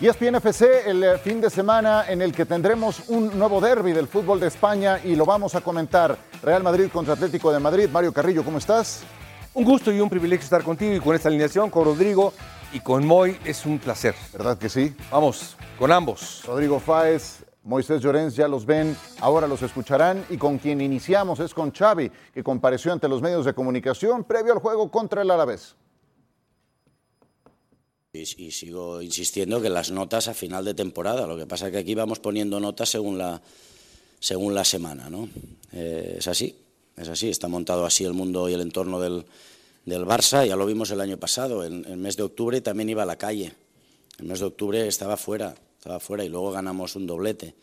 Y ESPN FC, el eh, fin de semana en el que tendremos un nuevo derby del fútbol de España y lo vamos a comentar. Real Madrid contra Atlético de Madrid. Mario Carrillo, ¿cómo estás? Un gusto y un privilegio estar contigo y con esta alineación, con Rodrigo y con Moy. Es un placer. ¿Verdad que sí? Vamos, con ambos. Rodrigo Fáez, Moisés Llorens ya los ven, ahora los escucharán y con quien iniciamos es con Xavi, que compareció ante los medios de comunicación previo al juego contra el Alavés. Y, sigo insistiendo que las notas a final de temporada, lo que pasa es que aquí vamos poniendo notas según la, según la semana, ¿no? Eh, es así, es así, está montado así el mundo y el entorno del, del Barça, ya lo vimos el año pasado, en el mes de octubre también iba a la calle, el mes de octubre estaba fuera, estaba fuera y luego ganamos un doblete.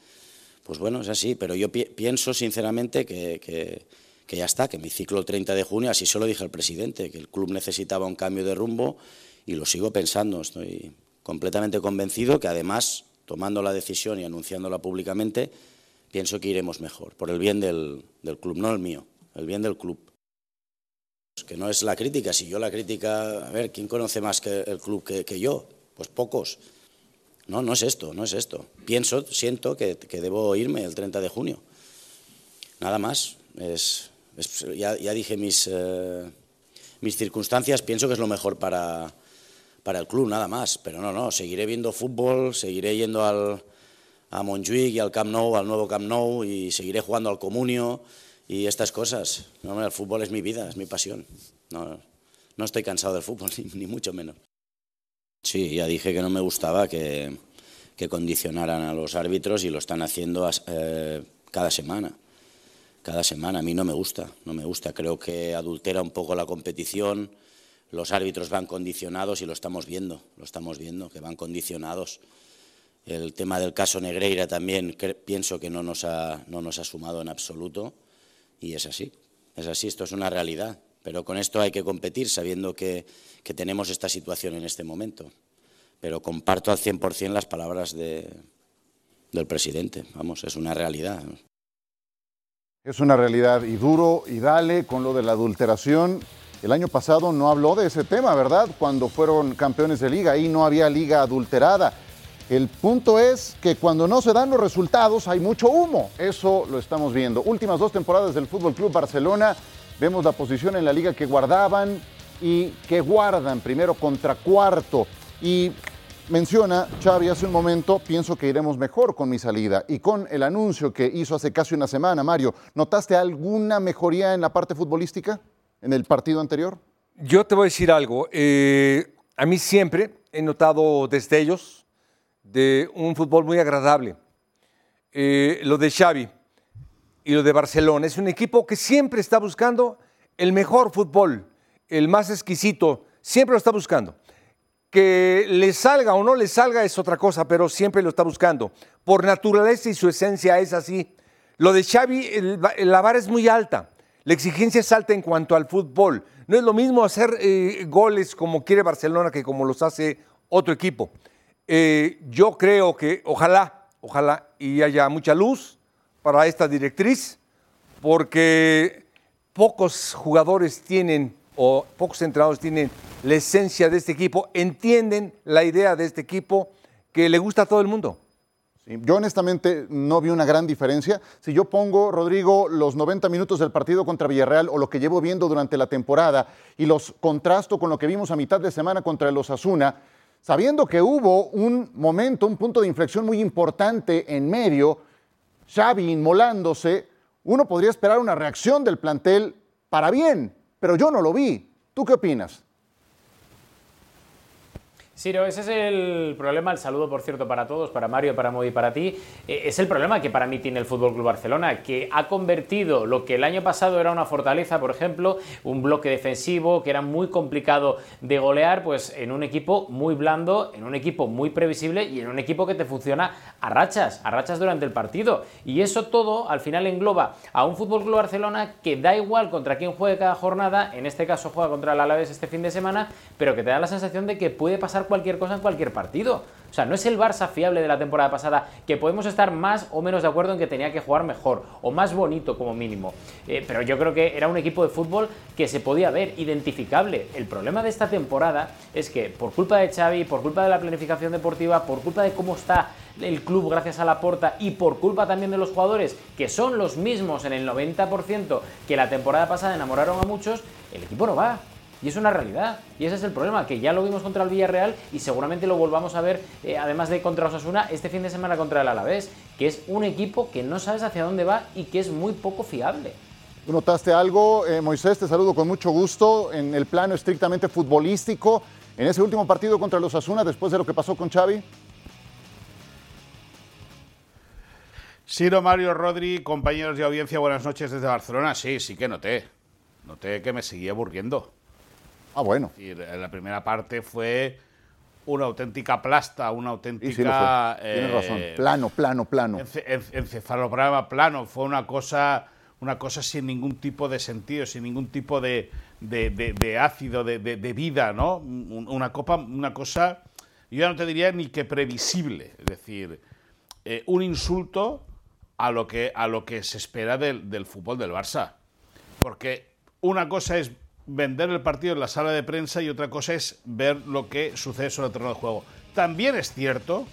Pues bueno, es así, pero yo pienso sinceramente que, que, que ya está, que mi ciclo el 30 de junio, así se lo dije al presidente, que el club necesitaba un cambio de rumbo y lo sigo pensando. Estoy completamente convencido que además, tomando la decisión y anunciándola públicamente, pienso que iremos mejor, por el bien del, club, no el mío, el bien del club. Que no es la crítica, si yo la crítica, a ver, ¿quién conoce más que el club que, yo? Pues pocos. No, no es esto, no es esto. Pienso, siento que, debo irme el 30 de junio. Nada más. Es, ya, dije mis, eh, mis circunstancias, pienso que es lo mejor para, para el club, nada más. Pero no, no, seguiré viendo fútbol, seguiré yendo al, a Montjuic y al Camp Nou, al nuevo Camp Nou, y seguiré jugando al Comunio y estas cosas. No, el fútbol es mi vida, es mi pasión. No, no estoy cansado del fútbol, ni, mucho menos. Sí, ya dije que no me gustaba que, que condicionaran a los árbitros y lo están haciendo eh, cada semana. Cada semana. A mí no me gusta, no me gusta. Creo que adultera un poco la competición los árbitros van condicionados y lo estamos viendo, lo estamos viendo, que van condicionados. El tema del caso Negreira también pienso que no nos, ha, no nos ha sumado en absoluto y es así, es así, esto es una realidad. Pero con esto hay que competir sabiendo que, que tenemos esta situación en este momento. Pero comparto al 100% las palabras de, del presidente, vamos, es una realidad. Es una realidad y duro y dale con lo de la adulteración el año pasado no habló de ese tema, ¿verdad? Cuando fueron campeones de liga, ahí no había liga adulterada. El punto es que cuando no se dan los resultados hay mucho humo. Eso lo estamos viendo. Últimas dos temporadas del Fútbol Club Barcelona, vemos la posición en la liga que guardaban y que guardan primero contra cuarto. Y menciona Xavi hace un momento, pienso que iremos mejor con mi salida. Y con el anuncio que hizo hace casi una semana, Mario, ¿notaste alguna mejoría en la parte futbolística? En el partido anterior? Yo te voy a decir algo. Eh, a mí siempre he notado destellos de un fútbol muy agradable. Eh, lo de Xavi y lo de Barcelona. Es un equipo que siempre está buscando el mejor fútbol, el más exquisito. Siempre lo está buscando. Que le salga o no le salga es otra cosa, pero siempre lo está buscando. Por naturaleza y su esencia es así. Lo de Xavi, la vara es muy alta. La exigencia es alta en cuanto al fútbol. No es lo mismo hacer eh, goles como quiere Barcelona que como los hace otro equipo. Eh, yo creo que ojalá, ojalá y haya mucha luz para esta directriz, porque pocos jugadores tienen o pocos entrenadores tienen la esencia de este equipo, entienden la idea de este equipo que le gusta a todo el mundo yo honestamente no vi una gran diferencia. Si yo pongo, Rodrigo, los 90 minutos del partido contra Villarreal o lo que llevo viendo durante la temporada y los contrasto con lo que vimos a mitad de semana contra el Osasuna, sabiendo que hubo un momento, un punto de inflexión muy importante en medio, Xavi inmolándose, uno podría esperar una reacción del plantel para bien, pero yo no lo vi. ¿Tú qué opinas? Ciro, ese es el problema, el saludo por cierto para todos, para Mario, para Moy y para ti. Eh, es el problema que para mí tiene el Fútbol Club Barcelona, que ha convertido lo que el año pasado era una fortaleza, por ejemplo, un bloque defensivo que era muy complicado de golear, pues en un equipo muy blando, en un equipo muy previsible y en un equipo que te funciona a rachas, a rachas durante el partido. Y eso todo al final engloba a un Fútbol Club Barcelona que da igual contra quién juegue cada jornada, en este caso juega contra el Alavés este fin de semana, pero que te da la sensación de que puede pasar cualquier cosa en cualquier partido. O sea, no es el Barça fiable de la temporada pasada, que podemos estar más o menos de acuerdo en que tenía que jugar mejor, o más bonito como mínimo. Eh, pero yo creo que era un equipo de fútbol que se podía ver, identificable. El problema de esta temporada es que por culpa de Xavi, por culpa de la planificación deportiva, por culpa de cómo está el club gracias a la porta y por culpa también de los jugadores, que son los mismos en el 90% que la temporada pasada enamoraron a muchos, el equipo no va. Y es una realidad. Y ese es el problema, que ya lo vimos contra el Villarreal y seguramente lo volvamos a ver, eh, además de contra Osasuna, este fin de semana contra el Alavés, que es un equipo que no sabes hacia dónde va y que es muy poco fiable. ¿Tú notaste algo, eh, Moisés? Te saludo con mucho gusto en el plano estrictamente futbolístico, en ese último partido contra los Osasuna, después de lo que pasó con Xavi. Siro Mario Rodri, compañeros de audiencia, buenas noches desde Barcelona. Sí, sí que noté. Noté que me seguía aburriendo. Ah, bueno. la primera parte fue una auténtica plasta, una auténtica. Sí, Tienes razón. Eh, plano, plano, plano. Encefalograma plano. Fue una cosa, una cosa sin ningún tipo de sentido, sin ningún tipo de, de, ácido, de, vida, ¿no? Una, copa, una cosa, yo ya no te diría ni que previsible. Es decir, eh, un insulto a lo que, a lo que se espera del, del fútbol del Barça. Porque una cosa es vender el partido en la sala de prensa y otra cosa es ver lo que sucede sobre el terreno de juego. También es cierto,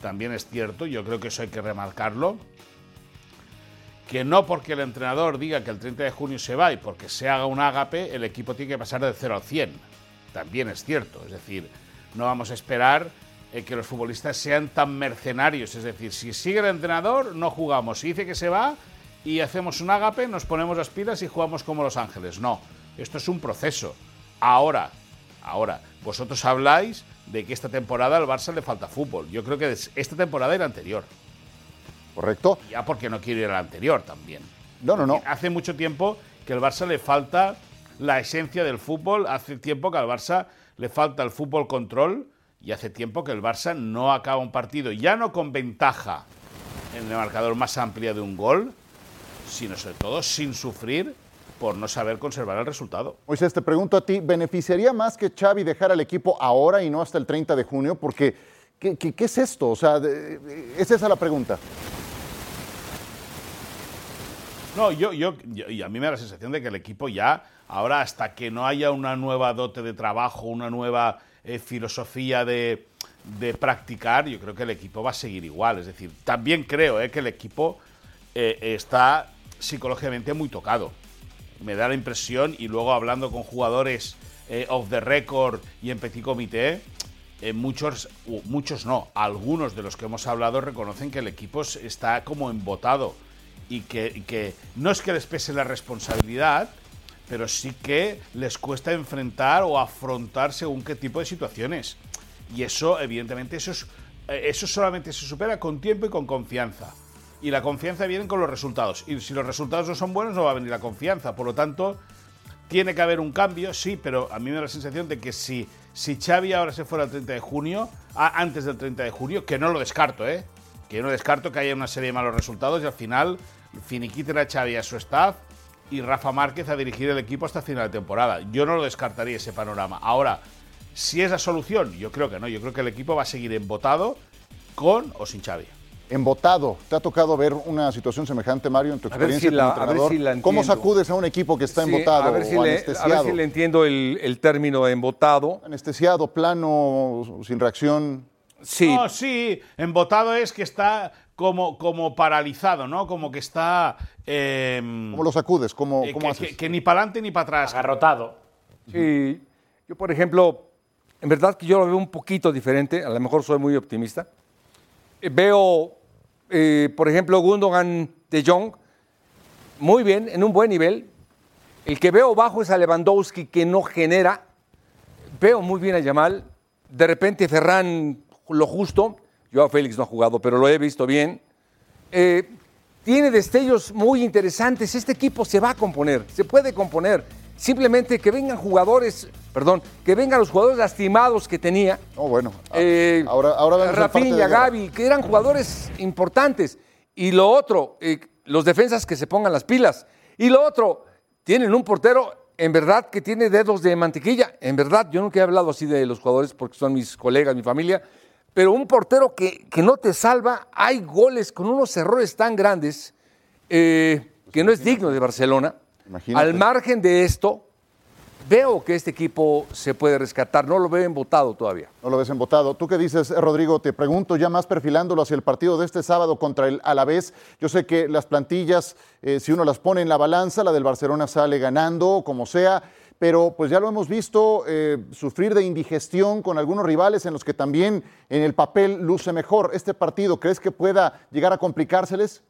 también es cierto, yo creo que eso hay que remarcarlo, que no porque el entrenador diga que el 30 de junio se va y porque se haga un ágape, el equipo tiene que pasar de 0 al 100. También es cierto, es decir, no vamos a esperar eh, que los futbolistas sean tan mercenarios. Es decir, si sigue el entrenador, no jugamos. Si dice que se va y hacemos un ágape, nos ponemos las pilas y jugamos como Los Ángeles. No, esto es un proceso. Ahora, ahora, vosotros habláis de que esta temporada al Barça le falta fútbol. Yo creo que esta temporada y la anterior. ¿Correcto? Ya porque no quiero ir a la anterior también. No, no, no. Hace mucho tiempo que al Barça le falta la esencia del fútbol. Hace tiempo que al Barça le falta el fútbol control y hace tiempo que el Barça no acaba un partido, ya no con ventaja en el marcador más amplia de un gol, sino sobre todo sin sufrir por no saber conservar el resultado. Moisés, te pregunto a ti, ¿beneficiaría más que Xavi dejara el equipo ahora y no hasta el 30 de junio? Porque, ¿qué, es esto? O sea, es esa la pregunta. No, yo, yo, y a mí me da la sensación de que el equipo ya, ahora hasta que no haya una nueva dote de trabajo, una nueva eh, filosofía de, practicar, yo creo que el equipo va a seguir igual. Es decir, también creo eh, que el equipo eh, está psicológicamente muy tocado. Me da la impresión, y luego hablando con jugadores off the record y en petit comité, muchos, muchos no, algunos de los que hemos hablado reconocen que el equipo está como embotado y que, que no es que les pese la responsabilidad, pero sí que les cuesta enfrentar o afrontar según qué tipo de situaciones. Y eso, evidentemente, eso, eh, eso solamente se supera con tiempo y con confianza. Y la confianza viene con los resultados. Y si los resultados no son buenos, no va a venir la confianza. Por lo tanto, tiene que haber un cambio, sí, pero a mí me da la sensación de que si, si Xavi ahora se fuera el 30 de junio, antes del 30 de junio, que no lo descarto, ¿eh? Que no descarto que haya una serie de malos resultados y al final finiquiten a Xavi a su staff y Rafa Márquez a dirigir el equipo hasta final de temporada. Yo no lo descartaría ese panorama. Ahora, si es la solución, yo creo que no. Yo creo que el equipo va a seguir embotado con o sin Xavi. Embotado. ¿Te ha tocado ver una situación semejante, Mario, en tu experiencia como entrenador? ¿Cómo sacudes a un equipo que está embotado a ver si o le, anestesiado? A ver si le entiendo el, el término embotado. Anestesiado, plano, sin reacción. Sí. No, sí, embotado es que está como, como paralizado, ¿no? Como que está... Em, ¿Cómo lo sacudes? ¿Cómo, eh, cómo haces? Que, ni para adelante ni para atrás. Agarrotado. Sí. Yo, por ejemplo, en verdad que yo lo veo un poquito diferente. A lo mejor soy muy optimista. Eh, veo, eh, por ejemplo, Gundogan de Jong muy bien, en un buen nivel. El que veo bajo es a Lewandowski, que no genera. Veo muy bien a Yamal. De repente Ferran lo justo. Yo a Félix no ha jugado, pero lo he visto bien. Eh, tiene destellos muy interesantes. Este equipo se va a componer, se puede componer. Simplemente que vengan jugadores, perdón, que vengan los jugadores lastimados que tenía. Oh, bueno. Eh, ahora, ahora Rafinha, Gaby, que eran jugadores importantes. Y lo otro, eh, los defensas que se pongan las pilas. Y lo otro, tienen un portero en verdad que tiene dedos de mantequilla. En verdad, yo nunca he hablado así de los jugadores porque son mis colegas, mi familia. Pero un portero que, que no te salva, hay goles con unos errores tan grandes eh, que no es digno de Barcelona. Imagínate. Al margen de esto, veo que este equipo se puede rescatar. No lo veo votado todavía. No lo ves embotado. ¿Tú qué dices, Rodrigo? Te pregunto ya más perfilándolo hacia el partido de este sábado contra el Alavés. Yo sé que las plantillas, eh, si uno las pone en la balanza, la del Barcelona sale ganando, como sea, pero pues ya lo hemos visto eh, sufrir de indigestión con algunos rivales en los que también en el papel luce mejor. ¿Este partido crees que pueda llegar a complicárseles?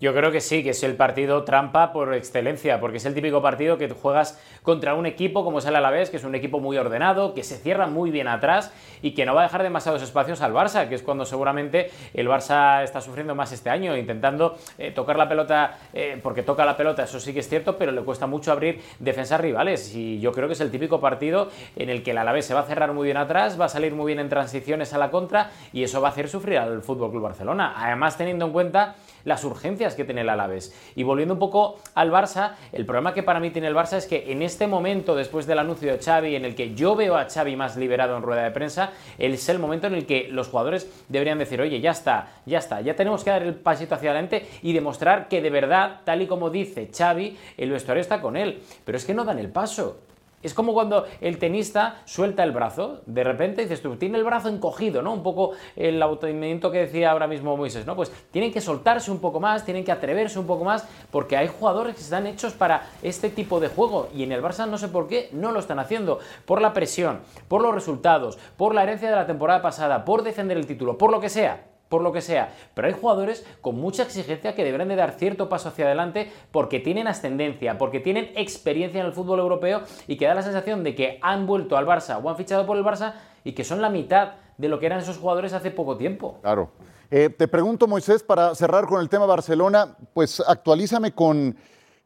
Yo creo que sí, que es el partido trampa por excelencia, porque es el típico partido que juegas contra un equipo como es el Alavés, que es un equipo muy ordenado, que se cierra muy bien atrás y que no va a dejar demasiados espacios al Barça, que es cuando seguramente el Barça está sufriendo más este año, intentando eh, tocar la pelota, eh, porque toca la pelota, eso sí que es cierto, pero le cuesta mucho abrir defensas rivales. Y yo creo que es el típico partido en el que el Alavés se va a cerrar muy bien atrás, va a salir muy bien en transiciones a la contra y eso va a hacer sufrir al Fútbol Club Barcelona. Además, teniendo en cuenta las urgencias que tiene el Alavés. Y volviendo un poco al Barça, el problema que para mí tiene el Barça es que en este momento, después del anuncio de Xavi, en el que yo veo a Xavi más liberado en rueda de prensa, es el momento en el que los jugadores deberían decir, oye, ya está, ya está, ya tenemos que dar el pasito hacia adelante y demostrar que de verdad, tal y como dice Xavi, el vestuario está con él. Pero es que no dan el paso. Es como cuando el tenista suelta el brazo, de repente dices tú, tiene el brazo encogido, ¿no? Un poco el autoinmediato que decía ahora mismo Moisés, ¿no? Pues tienen que soltarse un poco más, tienen que atreverse un poco más, porque hay jugadores que están hechos para este tipo de juego y en el Barça no sé por qué no lo están haciendo, por la presión, por los resultados, por la herencia de la temporada pasada, por defender el título, por lo que sea por lo que sea. Pero hay jugadores con mucha exigencia que deberán de dar cierto paso hacia adelante porque tienen ascendencia, porque tienen experiencia en el fútbol europeo y que da la sensación de que han vuelto al Barça o han fichado por el Barça y que son la mitad de lo que eran esos jugadores hace poco tiempo. Claro. Eh, te pregunto, Moisés, para cerrar con el tema Barcelona, pues actualízame con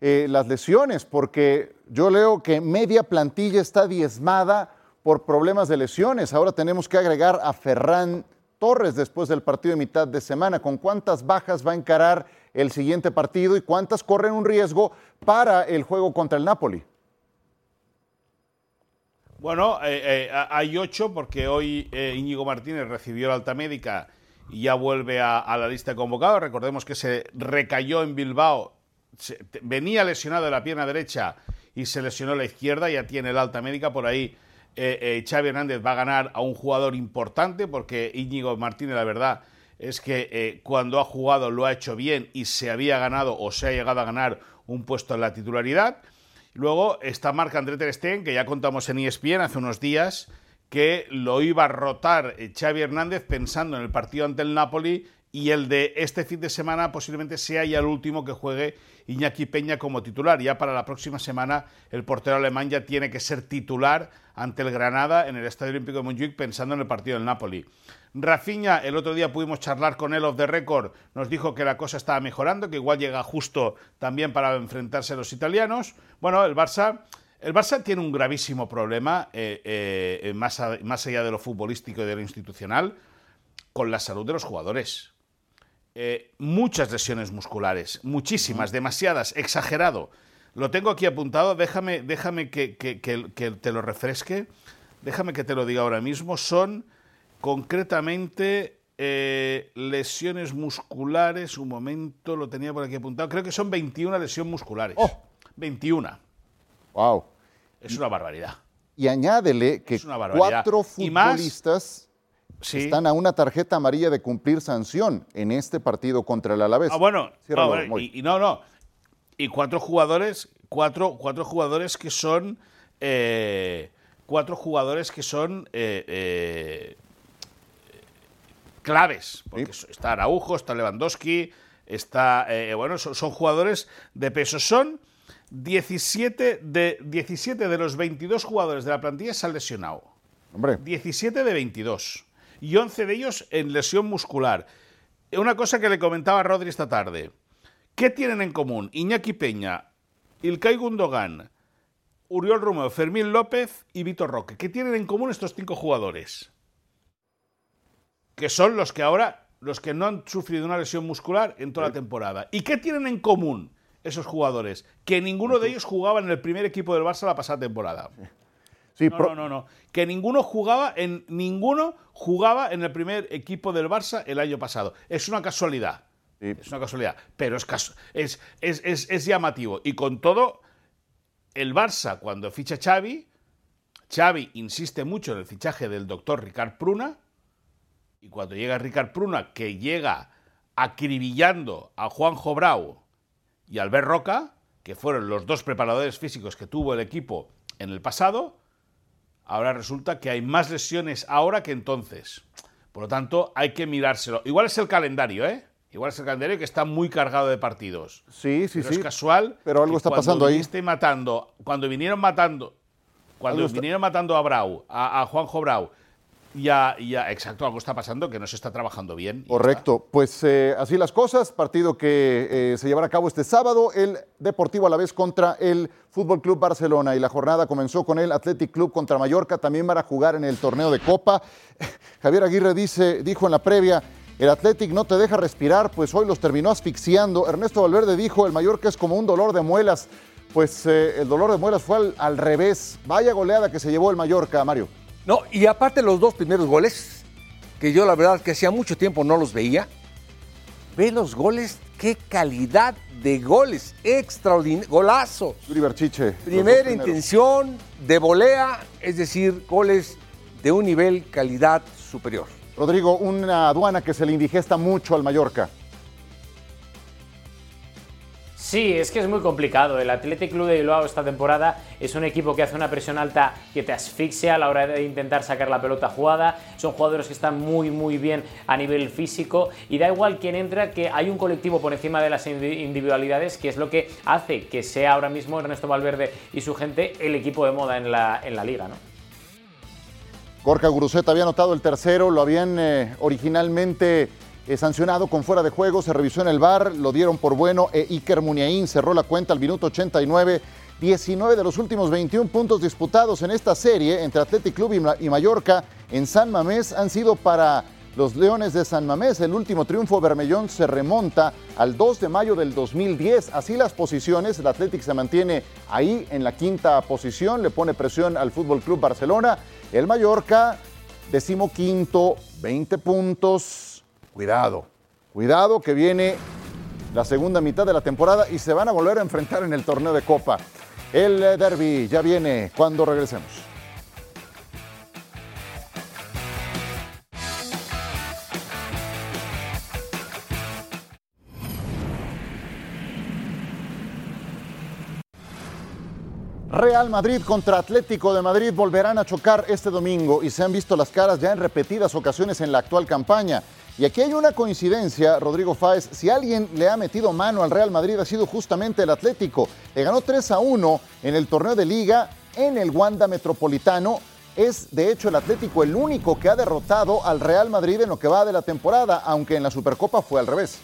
eh, las lesiones, porque yo leo que media plantilla está diezmada por problemas de lesiones. Ahora tenemos que agregar a Ferran Torres después del partido de mitad de semana. ¿Con cuántas bajas va a encarar el siguiente partido y cuántas corren un riesgo para el juego contra el Napoli? Bueno, eh, eh, hay ocho porque hoy eh, Íñigo Martínez recibió la alta médica y ya vuelve a, la lista de convocados. Recordemos que se recayó en Bilbao, venía lesionado de la pierna derecha y se lesionó la izquierda, ya tiene la alta médica por ahí. Eh, Xavi Hernández va a ganar a un jugador importante porque Íñigo Martínez, la verdad, es que eh, cuando ha jugado lo ha hecho bien y se había ganado o se ha llegado a ganar un puesto en la titularidad. Luego está Marc André Ter que ya contamos en ESPN hace unos días, que lo iba a rotar eh, Xavi Hernández pensando en el partido ante el Napoli y el de este fin de semana posiblemente sea ya el último que juegue Iñaki Peña como titular. Ya para la próxima semana el portero alemán ya tiene que ser titular ante el Granada en el Estadio Olímpico de Montjuic pensando en el partido del Napoli. Rafinha, el otro día pudimos charlar con él off the record, nos dijo que la cosa estaba mejorando, que igual llega justo también para enfrentarse a los italianos. Bueno, el Barça... El Barça tiene un gravísimo problema, eh, eh, más, más allá de lo futbolístico y de lo institucional, con la salud de los jugadores. Eh, muchas lesiones musculares, muchísimas, demasiadas, exagerado. Lo tengo aquí apuntado, déjame, déjame que, que, que, que, te lo refresque, déjame que te lo diga ahora mismo. Son concretamente eh, lesiones musculares, un momento, lo tenía por aquí apuntado, creo que son 21 lesiones musculares. Oh. 21. Wow. Es una barbaridad. Y añádele que cuatro futbolistas Sí. están a una tarjeta amarilla de cumplir sanción en este partido contra el Alavés. Ah, bueno, ah, bueno, y, y no, no. Y cuatro jugadores, cuatro, cuatro jugadores que son. eh, cuatro jugadores que son eh, eh, claves. Porque Sí. está Araujo, está Lewandowski, está. eh, bueno, son, son jugadores de peso. Son 17 de, 17 de los 22 jugadores de la plantilla se han lesionado. Hombre, 17 de 22 y 11 de ellos en lesión muscular. Una cosa que le comentaba a Rodri esta tarde. ¿Qué tienen en común Iñaki Peña, Ilkay Gundogan, Uriol Romeo, Fermín López y Vitor Roque? ¿Qué tienen en común estos cinco jugadores? Que son los que ahora, los que no han sufrido una lesión muscular en toda la temporada. ¿Y qué tienen en común esos jugadores, que ninguno de ellos jugaba en el primer equipo del Barça la pasada temporada. Sí, No, pro- no, no, no. Que ninguno jugaba en ninguno jugaba en el primer equipo del Barça el año pasado. Es una casualidad. Sí. Es una casualidad. Pero es, casu- es, es, es- es llamativo. Y con todo, el Barça, cuando ficha Xavi, Xavi insiste mucho en el fichaje del doctor Ricard Pruna. Y cuando llega Ricard Pruna, que llega acribillando a Juanjo Brau y Albert Roca, que fueron los dos preparadores físicos que tuvo el equipo en el pasado, ahora resulta que hay más lesiones ahora que entonces. Por lo tanto, hay que mirárselo. Igual es el calendario, ¿eh? Igual es el calendario que está muy cargado de partidos. sí, sí, Pero sí. es casual. Pero algo está pasando ahí. matando, cuando vinieron matando, cuando vinieron matando a Brau, a, a Juanjo Brau, y a, y a- exacto, algo está pasando que no se está trabajando bien. ya Correcto, pues eh, así las cosas, partido que eh, se llevará a cabo este sábado, el Deportivo a la vez contra el Fútbol Club Barcelona y la jornada comenzó con el Athletic Club contra Mallorca, también van a jugar en el torneo de Copa. Javier Aguirre dice, dijo en la previa, el Athletic no te deja respirar, pues hoy los terminó asfixiando. Ernesto Valverde dijo, el Mallorca es como un dolor de muelas, pues eh, el dolor de muelas fue al, al revés. Vaya goleada que se llevó el Mallorca, Mario. No, y aparte los dos primeros goles, que yo la verdad que hacía mucho tiempo no los veía. Ve los goles, qué calidad de goles, extraordinario, golazo. Berchiche. Primera intención de volea, es decir, goles de un nivel calidad superior. Rodrigo, una aduana que se le indigesta mucho al Mallorca. Sí, es que es muy complicado. El Athletic Club de Bilbao esta temporada es un equipo que hace una presión alta que te asfixia a la hora de intentar sacar la pelota jugada. Son jugadores que están muy, muy bien a nivel físico y da igual quién entra, que hay un colectivo por encima de las indi- individualidades que es lo que hace que sea ahora mismo Ernesto Valverde y su gente el equipo de moda en la, en la liga, ¿no? Gorka había anotado el tercero, lo habían eh, originalmente eh, sancionado con fuera de juego, se revisó en el bar, lo dieron por bueno e Iker Muniain cerró la cuenta al minuto 89. 19 de los últimos 21 puntos disputados en esta serie entre Athletic Club y, y Mallorca en San Mamés han sido para los Leones de San Mamés. El último triunfo Bermellón se remonta al 2 de mayo del 2010. Así las posiciones, el Athletic se mantiene ahí en la quinta posición, le pone presión al Fútbol Club Barcelona. El Mallorca, decimoquinto, 20 puntos. Cuidado, cuidado que viene la segunda mitad de la temporada y se van a volver a enfrentar en el torneo de Copa. El eh, derby ya viene cuando regresemos. Real Madrid contra Atlético de Madrid volverán a chocar este domingo y se han visto las caras ya en repetidas ocasiones en la actual campaña. Y aquí hay una coincidencia, Rodrigo Fáez, si alguien le ha metido mano al Real Madrid ha sido justamente el Atlético. Le ganó 3 a 1 en el torneo de liga en el Wanda Metropolitano. Es de hecho el Atlético el único que ha derrotado al Real Madrid en lo que va de la temporada, aunque en la Supercopa fue al revés.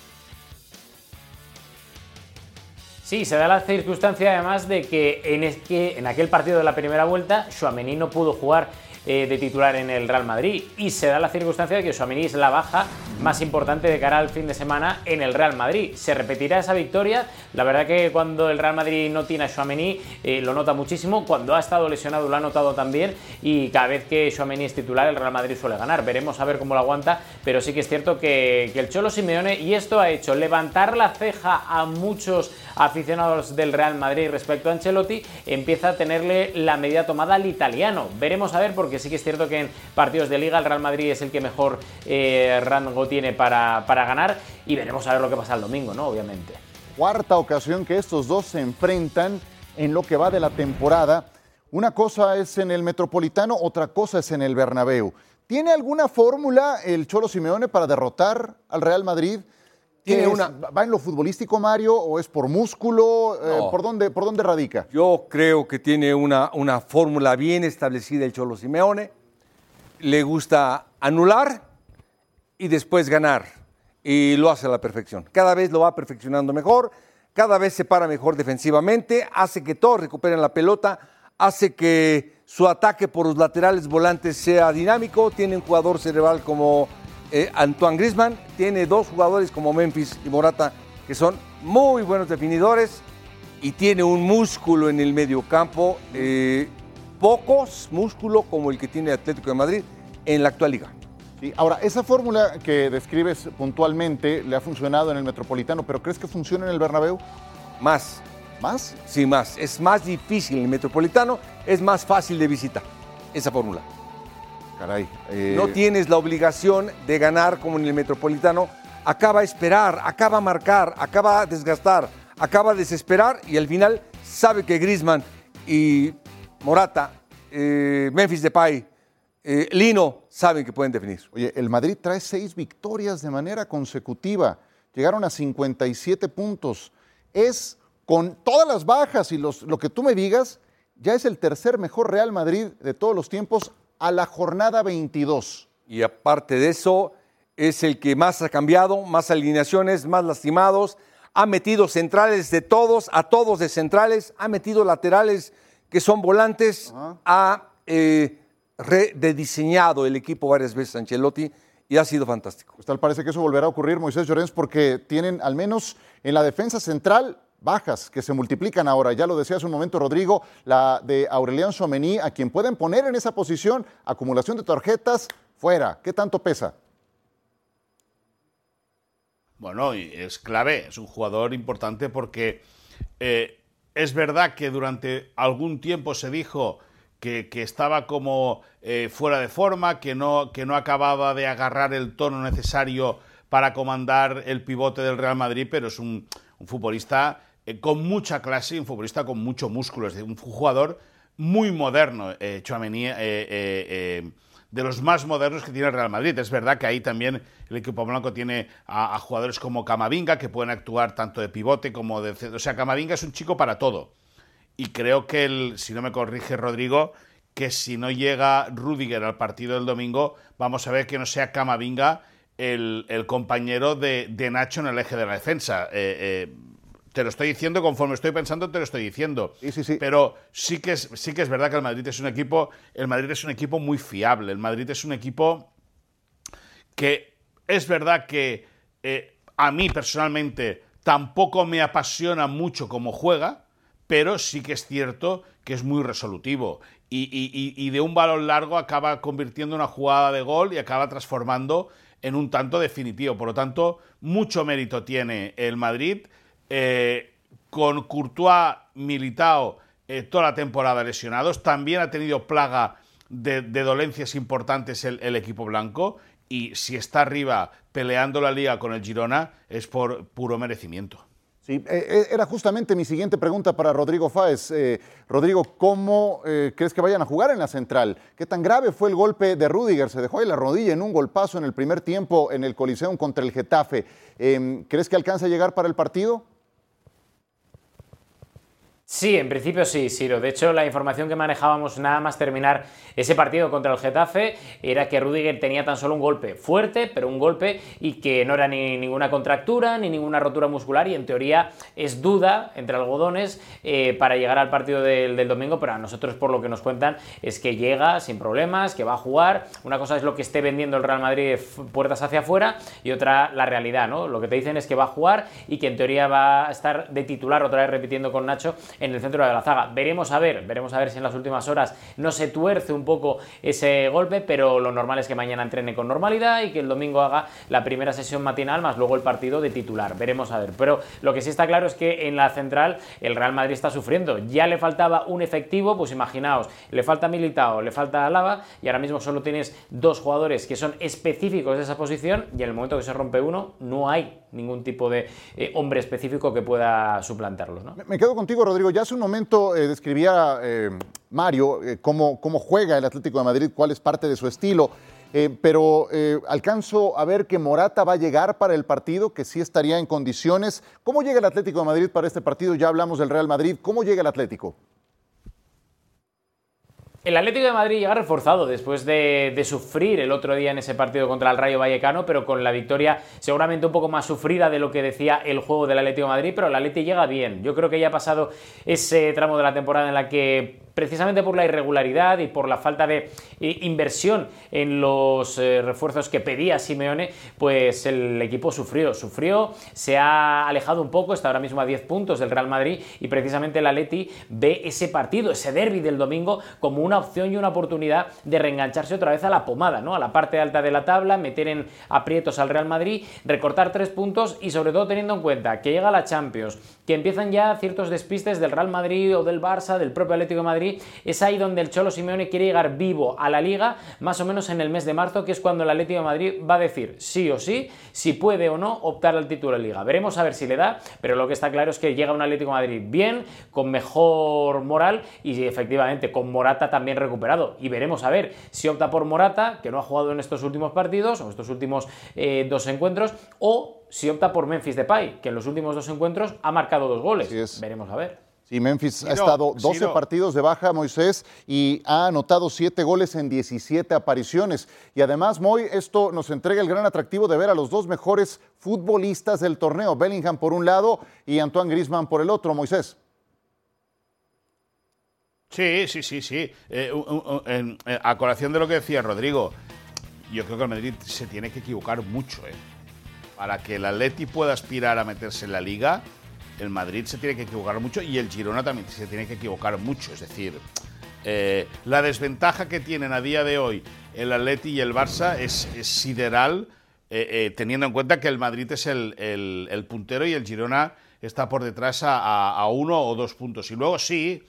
Sí, se da la circunstancia además de que en, es que en aquel partido de la primera vuelta, Chouameni no pudo jugar eh, de titular en el Real Madrid. Y se da la circunstancia de que Chouameni es la baja más importante de cara al fin de semana en el Real Madrid. Se repetirá esa victoria. La verdad que cuando el Real Madrid no tiene a Chouameni eh, lo nota muchísimo. Cuando ha estado lesionado lo ha notado también. Y cada vez que Chouameni es titular, el Real Madrid suele ganar. Veremos a ver cómo lo aguanta. Pero sí que es cierto que, que el Cholo Simeone, y esto ha hecho levantar la ceja a muchos aficionados del Real Madrid respecto a Ancelotti, empieza a tenerle la medida tomada al italiano. Veremos a ver, porque sí que es cierto que en partidos de liga el Real Madrid es el que mejor eh, rango tiene para, para ganar y veremos a ver lo que pasa el domingo, ¿no? Obviamente. Cuarta ocasión que estos dos se enfrentan en lo que va de la temporada. Una cosa es en el Metropolitano, otra cosa es en el Bernabéu. ¿Tiene alguna fórmula el Cholo Simeone para derrotar al Real Madrid? Tiene una- ¿Va en lo futbolístico, Mario, o es por músculo? Eh. ¿por, dónde, ¿Por dónde radica? Yo creo que tiene una, una fórmula bien establecida el Cholo Simeone. Le gusta anular y después ganar. Y lo hace a la perfección. Cada vez lo va perfeccionando mejor, cada vez se para mejor defensivamente, hace que todos recuperen la pelota, hace que su ataque por los laterales volantes sea dinámico. Tiene un jugador cerebral como eh, Antoine Grisman, tiene dos jugadores como Memphis y Morata que son muy buenos definidores y tiene un músculo en el mediocampo, eh, pocos músculo como el que tiene Atlético de Madrid en la actual liga. ahora, esa fórmula que describes puntualmente le ha funcionado en el Metropolitano, pero ¿crees que funciona en el Bernabéu? Más. ¿Más? Sí, más. Es más difícil en el Metropolitano, es más fácil de visitar esa fórmula. Caray. Eh, no tienes la obligación de ganar como en el Metropolitano. Acaba a esperar, acaba a marcar, acaba a desgastar, acaba a desesperar y al final sabe que Grisman y Morata, eh, Memphis Depay, eh, Lino saben que pueden definir. Oye, el Madrid trae seis victorias de manera consecutiva. Llegaron a 57 puntos. Es con todas las bajas y los, lo que tú me digas, ya es el tercer mejor Real Madrid de todos los tiempos a la jornada 22. Y aparte de eso, es el que más ha cambiado, más alineaciones, más lastimados, ha metido centrales de todos, a todos de centrales, ha metido laterales que son volantes, ha eh, rediseñado el equipo varias veces Ancelotti y ha sido fantástico. Pues tal parece que eso volverá a ocurrir, Moisés Llorens, porque tienen al menos en la defensa central bajas que se multiplican ahora. Ya lo decía hace un momento Rodrigo, la de Aurelian Somení, a quien pueden poner en esa posición, acumulación de tarjetas, fuera. ¿Qué tanto pesa? Bueno, es clave, es un jugador importante porque eh, es verdad que durante algún tiempo se dijo que, estaba como eh, fuera de forma, que no, que no acababa de agarrar el tono necesario para comandar el pivote del Real Madrid, pero es un futbolista eh, con mucha clase, un futbolista con mucho músculo, es decir, un jugador muy moderno, eh, eh, de los más modernos que tiene el Real Madrid. Es verdad que ahí también el equipo blanco tiene a, jugadores como Camavinga, que pueden actuar tanto de pivote como de... O sea, Camavinga es un chico para todo. Y creo que, el, si no me corrige Rodrigo, que si no llega Rudiger al partido del domingo, vamos a ver que no sea Camavinga el, compañero de, Nacho en el eje de la defensa. Te lo estoy diciendo conforme estoy pensando, te lo estoy diciendo. Sí, sí, sí. Pero sí que, es, sí que es verdad que el Madrid es un equipo, el Madrid es un equipo muy fiable. El Madrid es un equipo que es verdad que eh, a mí personalmente tampoco me apasiona mucho cómo juega, pero sí que es cierto que es muy resolutivo. Y, y, de un balón largo acaba convirtiendo una jugada de gol y acaba transformando en un tanto definitivo. Por lo tanto, mucho mérito tiene el Madrid eh, con Courtois, Militao, eh, toda la temporada lesionados. También ha tenido plaga de, dolencias importantes el, equipo blanco. Y si está arriba peleando la liga con el Girona, es por puro merecimiento. Sí, eh, era justamente mi siguiente pregunta para Rodrigo Fáez. Rodrigo, ¿cómo crees que vayan a jugar en la central? ¿Qué tan grave fue el golpe de Rudiger? Se dejó ahí la rodilla en un golpazo en el primer tiempo en el Coliseum contra el Getafe. Em, ¿Crees que alcanza a llegar para el partido? Sí, en principio sí, Siro. De hecho, la información que manejábamos nada más terminar ese partido contra el Getafe era que Rudiger tenía tan solo un golpe fuerte, pero un golpe y que no era ni ninguna contractura ni ninguna rotura muscular y en teoría es duda entre algodones eh, para llegar al partido del, domingo, pero a nosotros por lo que nos cuentan es que llega sin problemas, que va a jugar. Una cosa es lo que esté vendiendo el Real Madrid puertas hacia afuera y otra la realidad, ¿no? Lo que te dicen es que va a jugar y que en teoría va a estar de titular otra vez repitiendo con Nacho en el centro de la zaga. Veremos a ver, veremos a ver si en las últimas horas no se tuerce un poco ese golpe, pero lo normal es que mañana entrene con normalidad y que el domingo haga la primera sesión matinal más luego el partido de titular. Veremos a ver. Pero lo que sí está claro es que en la central el Real Madrid está sufriendo. Ya le faltaba un efectivo, pues imaginaos, le falta Militao, le falta Alaba y ahora mismo solo tienes dos jugadores que son específicos de esa posición y en el momento que se rompe uno no hay ningún tipo de eh, hombre específico que pueda suplantarlos. Me quedo contigo, Rodrigo. Ya hace un momento eh, describía eh, Mario cómo, cómo, juega el Atlético de Madrid, cuál es parte de su estilo. pero alcanzo a ver que Morata va a llegar para el partido, que sí estaría en condiciones. ¿Cómo llega el Atlético de Madrid para este partido? Ya hablamos del Real Madrid. ¿Cómo llega el Atlético? El Atlético de Madrid llega reforzado después de, sufrir el otro día en ese partido contra el Rayo Vallecano, pero con la victoria seguramente un poco más sufrida de lo que decía el juego del Atlético de Madrid, pero el Atlético llega bien. Yo creo que ya ha pasado ese tramo de la temporada en la que precisamente por la irregularidad y por la falta de eh, inversión en los eh, refuerzos que pedía Simeone, pues el equipo sufrió, sufrió, se ha alejado un poco, está ahora mismo a 10 puntos del Real Madrid y precisamente el Atleti ve ese partido, ese derby del domingo como una opción y una oportunidad de reengancharse otra vez a la pomada, ¿no? A la parte alta de la tabla, meter en aprietos al Real Madrid, recortar tres puntos y sobre todo teniendo en cuenta que llega la Champions, que empiezan ya ciertos despistes del Real Madrid o del Barça, del propio Atlético de Madrid, es ahí donde el Cholo Simeone quiere llegar vivo a la liga, más o menos en el mes de marzo, que es cuando el Atlético de Madrid va a decir sí o sí, si puede o no optar al título de liga. Veremos a ver si le da, pero lo que está claro es que llega un Atlético de Madrid bien, con mejor moral y efectivamente con Morata también recuperado. Y veremos a ver si opta por Morata, que no ha jugado en estos últimos partidos o estos últimos eh, dos encuentros, o si opta por Memphis Depay, que en los últimos dos encuentros ha marcado dos goles. Veremos a ver. Sí, Memphis ha estado 12 partidos de baja, Moisés, y ha anotado 7 goles en 17 apariciones. Y además, Moy, esto nos entrega el gran atractivo de ver a los dos mejores futbolistas del torneo, Bellingham por un lado y Antoine Grisman por el otro, Moisés. Sí, sí, sí, sí. Eh, eh, a colación de lo que decía Rodrigo, yo creo que el Madrid se tiene que equivocar mucho. ¿eh? Para que el Atleti pueda aspirar a meterse en la liga, el Madrid se tiene que equivocar mucho y el Girona también se tiene que equivocar mucho. Es decir, eh, la desventaja que tienen a día de hoy el Atleti y el Barça es, sideral, teniendo en cuenta que el Madrid es el, puntero y el Girona está por detrás a uno o dos puntos. Y luego sí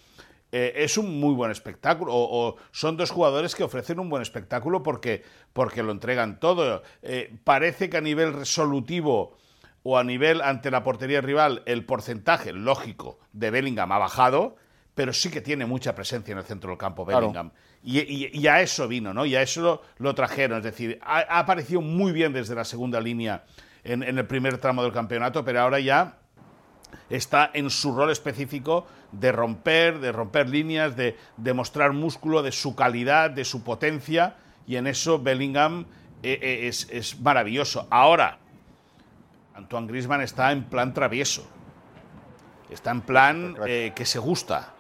eh, es un muy buen espectáculo, o, son dos jugadores que ofrecen un buen espectáculo porque, porque lo entregan todo. Eh, parece que a nivel resolutivo o a nivel ante la portería rival el porcentaje lógico de Bellingham ha bajado, pero sí que tiene mucha presencia en el centro del campo Bellingham. Y, a eso vino, ¿no? Y a eso lo, trajeron. Es decir, ha, aparecido muy bien desde la segunda línea en el primer tramo del campeonato, pero ahora ya está en su rol específico de romper, de romper líneas, de, demostrar músculo, de su calidad, de su potencia, y en eso Bellingham eh, eh, es, maravilloso. Ahora, Antoine Grisman está en plan travieso, está en plan eh, que se gusta.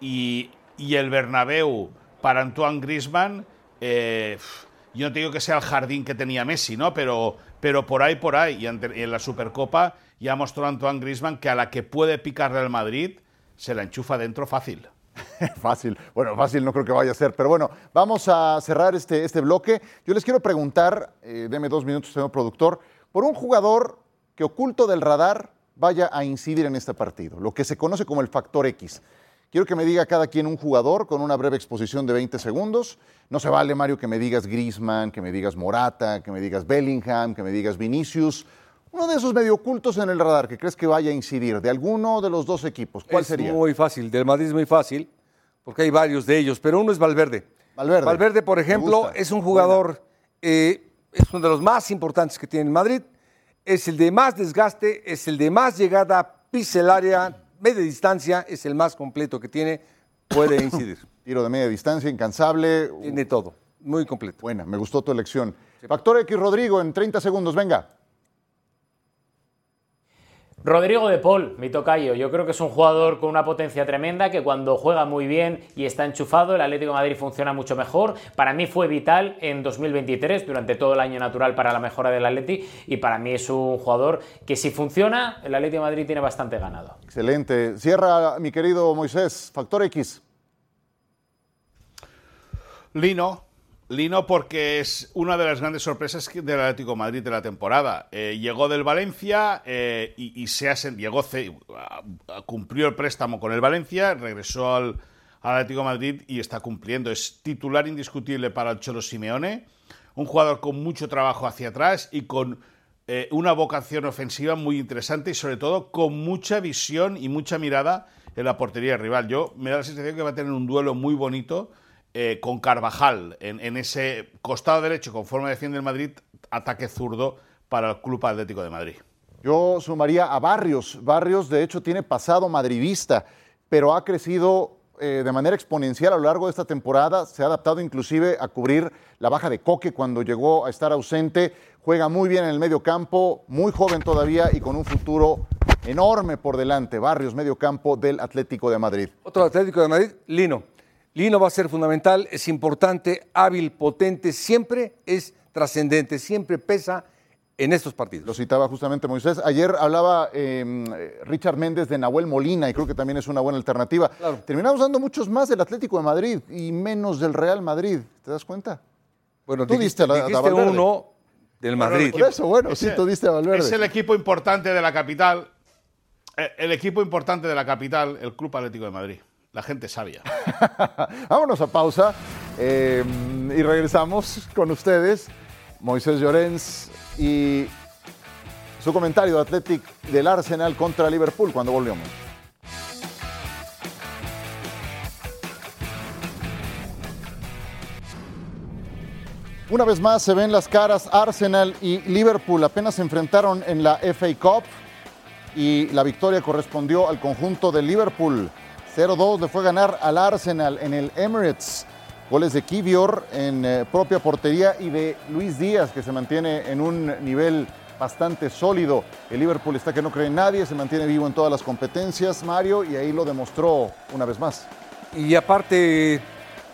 Y, y, el Bernabéu para Antoine Grisman, yo no te digo que sea el jardín que tenía Messi, ¿no? Pero, pero por ahí, por ahí, y en la Supercopa ya mostró Antoine Grisman que a la que puede picarle al Madrid, se la enchufa dentro fácil. fácil. Bueno, fácil no creo que vaya a ser. Pero bueno, vamos a cerrar este, este bloque. Yo les quiero preguntar, eh, dos minutos, señor productor, por un jugador que oculto del radar vaya a incidir en este partido, lo que se conoce como el factor X. Quiero que me diga cada quien un jugador con una breve exposición de 20 segundos. No se vale, Mario, que me digas Griezmann, que me digas Morata, que me digas Bellingham, que me digas Vinicius. Uno de esos medio ocultos en el radar que crees que vaya a incidir de alguno de los dos equipos, ¿cuál sería? Es muy fácil, del Madrid es muy fácil, porque hay varios de ellos, pero uno es Valverde. Valverde. Valverde, por ejemplo, es un jugador, eh, es uno de los más importantes que tiene el Madrid, es el de más desgaste, es el de más llegada, pisa el área, media distancia, es el más completo que tiene, puede incidir. Tiro de media distancia, incansable. Tiene todo, muy completo. Buena, me gustó tu elección. Factor X, Rodrigo, en 30 segundos, venga. Rodrigo de Paul, mi tocayo, yo creo que es un jugador con una potencia tremenda que cuando juega muy bien y está enchufado, el Atlético de Madrid funciona mucho mejor. Para mí fue vital en 2023, durante todo el año natural para la mejora del Atleti y para mí es un jugador que si funciona, el Atlético de Madrid tiene bastante ganado. Excelente. Cierra, mi querido Moisés, factor X. Lino, Lino porque es una de las grandes sorpresas del Atlético Madrid de la temporada. Eh, llegó del Valencia eh, y, se llegó, cumplió el préstamo con el Valencia, regresó al, Atlético Madrid y está cumpliendo. Es titular indiscutible para el Cholo Simeone, un jugador con mucho trabajo hacia atrás y con eh, una vocación ofensiva muy interesante y sobre todo con mucha visión y mucha mirada en la portería rival. Yo me da la sensación que va a tener un duelo muy bonito eh, con Carvajal en, ese costado derecho, conforme defiende el Madrid, ataque zurdo para el Club Atlético de Madrid. Yo sumaría a Barrios. Barrios, de hecho, tiene pasado madridista, pero ha crecido eh, de manera exponencial a lo largo de esta temporada. Se ha adaptado inclusive a cubrir la baja de Coque cuando llegó a estar ausente. Juega muy bien en el medio campo, muy joven todavía y con un futuro enorme por delante. Barrios, medio campo del Atlético de Madrid. Otro Atlético de Madrid, Lino. Lino va a ser fundamental, es importante, hábil, potente, siempre es trascendente, siempre pesa en estos partidos. Lo citaba justamente Moisés. Ayer hablaba eh, Richard Méndez de Nahuel Molina y creo que también es una buena alternativa. Terminamos dando muchos más del Atlético de Madrid y menos del Real Madrid. ¿Te das cuenta? Bueno, tú diste, la, uno del Madrid. Por eso, bueno, sí, tú diste a Valverde. Es el equipo importante de la capital. Eh, el equipo importante de la capital, el Club Atlético de Madrid. La gente sabia. Vámonos a pausa eh, y regresamos con ustedes. Moisés Llorens y su comentario de Athletic del Arsenal contra Liverpool cuando volvemos. Una vez más se ven las caras Arsenal y Liverpool. Apenas se enfrentaron en la FA Cup y la victoria correspondió al conjunto de Liverpool. 0-2 le fue ganar al Arsenal en el Emirates. Goles de Kivior en eh, propia portería y de Luis Díaz, que se mantiene en un nivel bastante sólido. El Liverpool está que no cree nadie, se mantiene vivo en todas las competencias, Mario, y ahí lo demostró una vez más. Y aparte,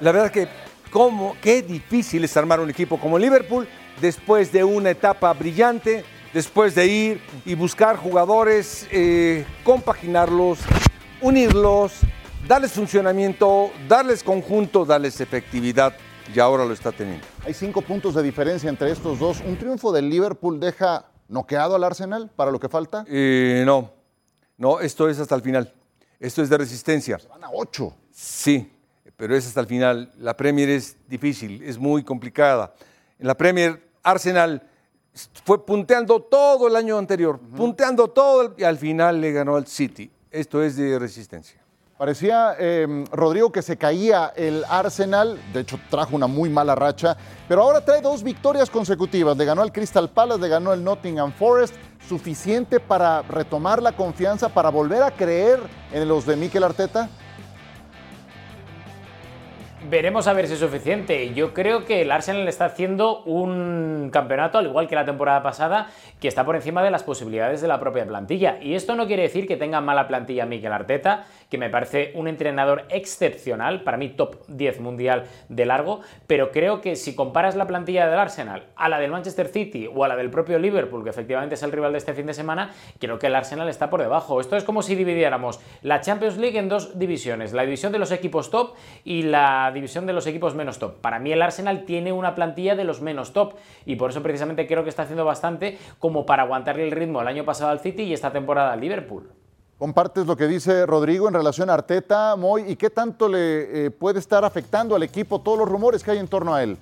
la verdad que cómo, qué difícil es armar un equipo como Liverpool después de una etapa brillante, después de ir y buscar jugadores, eh, compaginarlos, unirlos, darles funcionamiento, darles conjunto, darles efectividad y ahora lo está teniendo. Hay cinco puntos de diferencia entre estos dos. ¿Un triunfo del Liverpool deja noqueado al Arsenal para lo que falta? Eh, no, no, esto es hasta el final. Esto es de resistencia. Se van a ocho. Sí, pero es hasta el final. La Premier es difícil, es muy complicada. En la Premier, Arsenal fue punteando todo el año anterior, punteando todo y al final le ganó al City. Esto es de resistencia. Parecía, em, Rodrigo, que se caía el Arsenal, de hecho trajo una muy mala racha, pero ahora trae dos victorias consecutivas. Le ganó al Crystal Palace, le ganó al Nottingham Forest, suficiente para retomar la confianza, para volver a creer en los de Mikel Arteta. Veremos a ver si es suficiente. Yo creo que el Arsenal está haciendo un campeonato, al igual que la temporada pasada, que está por encima de las posibilidades de la propia plantilla. Y esto no quiere decir que tenga mala plantilla Mikel Arteta, que me parece un entrenador excepcional, para mí top 10 mundial de largo, pero creo que si comparas la plantilla del Arsenal a la del Manchester City o a la del propio Liverpool, que efectivamente es el rival de este fin de semana, creo que el Arsenal está por debajo. Esto es como si dividiéramos la Champions League en dos divisiones, la división de los equipos top y la división de los equipos menos top. Para mí el Arsenal tiene una plantilla de los menos top y por eso precisamente creo que está haciendo bastante como para aguantarle el ritmo el año pasado al City y esta temporada al Liverpool. ¿Compartes lo que dice Rodrigo en relación a Arteta, Moy, y qué tanto le eh, puede estar afectando al equipo todos los rumores que hay en torno a él?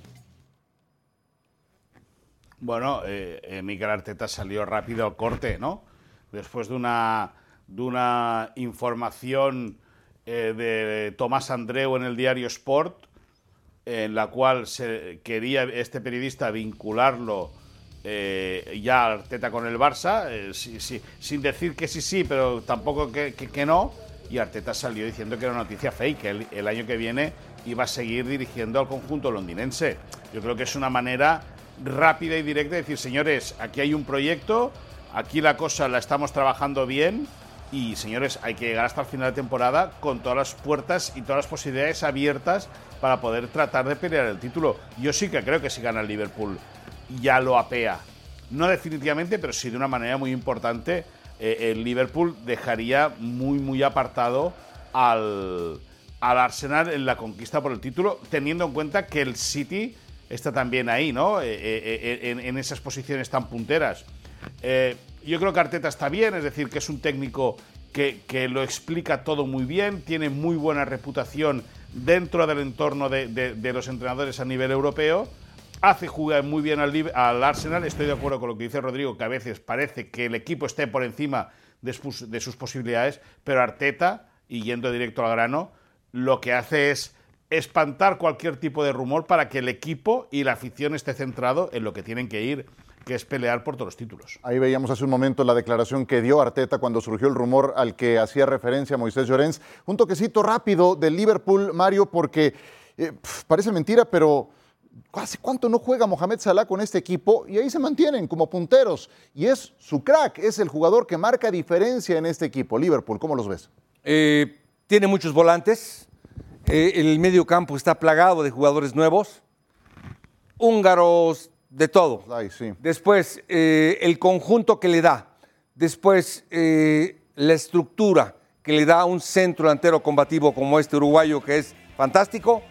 Bueno, eh, eh Miguel Arteta salió rápido al corte, ¿no? Después de una, de una información eh, de Tomás Andreu en el diario Sport, en la cual se quería este periodista vincularlo eh, ya Arteta con el Barça, eh, sin decir que sí, sí, pero tampoco que, no. Y Arteta salió diciendo que era noticia fake, que el, año que viene iba a seguir dirigiendo al conjunto londinense. Yo creo que es una manera rápida y directa de decir, señores, aquí hay un proyecto, aquí la cosa la estamos trabajando bien y, señores, hay que llegar hasta el final de temporada con todas las puertas y todas las posibilidades abiertas para poder tratar de pelear el título. Yo sí que creo que si gana el Liverpool ya lo apea. No definitivamente, pero sí de una manera muy importante. Eh, el Liverpool dejaría muy, muy apartado al, Arsenal en la conquista por el título, teniendo en cuenta que el City está también ahí, ¿no? Eh, eh, en, esas posiciones tan punteras. Yo creo que Arteta está bien, es decir, que es un técnico que, lo explica todo muy bien, tiene muy buena reputación dentro del entorno de los entrenadores a nivel europeo hace jugar muy bien al, Arsenal. Estoy de acuerdo con lo que dice Rodrigo, que a veces parece que el equipo esté por encima de sus, posibilidades, pero Arteta, y yendo directo al grano, lo que hace es espantar cualquier tipo de rumor para que el equipo y la afición esté centrado en lo que tienen que ir, que es pelear por todos los títulos. Ahí veíamos hace un momento la declaración que dio Arteta cuando surgió el rumor al que hacía referencia Moisés Llorens. Un toquecito rápido del Liverpool, Mario, porque eh, parece mentira, pero ¿Hace cuánto no juega Mohamed Salah con este equipo? Y ahí se mantienen como punteros. Y es su crack, es el jugador que marca diferencia en este equipo. Liverpool, ¿cómo los ves? Eh, tiene muchos volantes. Eh, el medio campo está plagado de jugadores nuevos. Húngaros, de todo. Ay, sí. Después, eh, el conjunto que le da. Después, eh, la estructura que le da a un centro delantero combativo como este uruguayo, que es fantástico.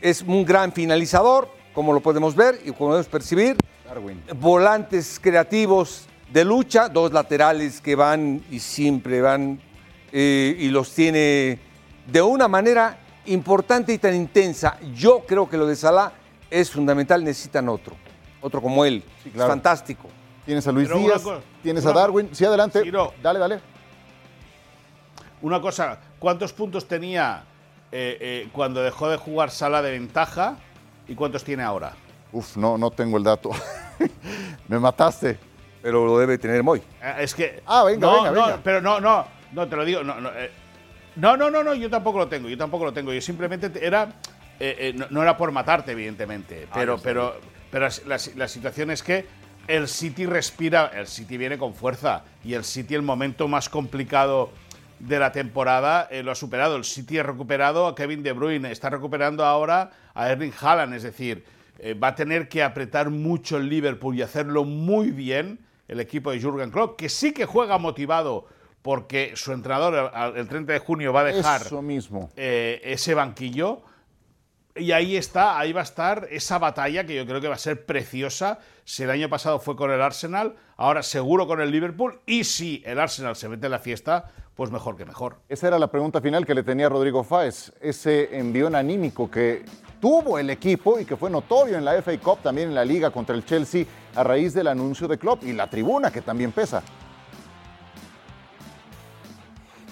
Es un gran finalizador, como lo podemos ver y como podemos percibir. Darwin. Volantes creativos de lucha, dos laterales que van y siempre van eh, y los tiene de una manera importante y tan intensa. Yo creo que lo de Salah es fundamental, necesitan otro, otro como él. Sí, claro. Es fantástico. Tienes a Luis Pero Díaz, cosa- tienes una- a Darwin. Sí, adelante. Ciro. Dale, dale. Una cosa, ¿cuántos puntos tenía eh, eh, cuando dejó de jugar Sala de ventaja y cuántos tiene ahora? Uf, no, no tengo el dato. Me mataste. Pero lo debe tener Moy. Eh, Es que. Ah, venga, no, venga, no, venga. Pero no, no, no, te lo digo. No, no, eh, no, no, no, no, yo tampoco lo tengo, yo tampoco lo tengo. Yo simplemente te- era. eh, eh, no, no era por matarte, evidentemente. Pero, pero, pero la, la situación es que el City respira, el City viene con fuerza. Y el City, el momento más complicado de la temporada, eh, lo ha superado. El City ha recuperado a Kevin De Bruyne, está recuperando ahora a Erling Haaland, es decir, va a tener que apretar mucho el Liverpool y hacerlo muy bien el equipo de Jurgen Klopp, que sí que juega motivado porque su entrenador el 30 de junio va a dejar Eso mismo. eh, ese banquillo. Y ahí está, ahí va a estar esa batalla que yo creo que va a ser preciosa. Si el año pasado fue con el Arsenal, ahora seguro con el Liverpool. Y si el Arsenal se mete en la fiesta, pues mejor que mejor. Esa era la pregunta final que le tenía Rodrigo Fáez. Ese envión anímico que tuvo el equipo y que fue notorio en la FA Cup, también en la liga contra el Chelsea, a raíz del anuncio de Klopp y la tribuna que también pesa.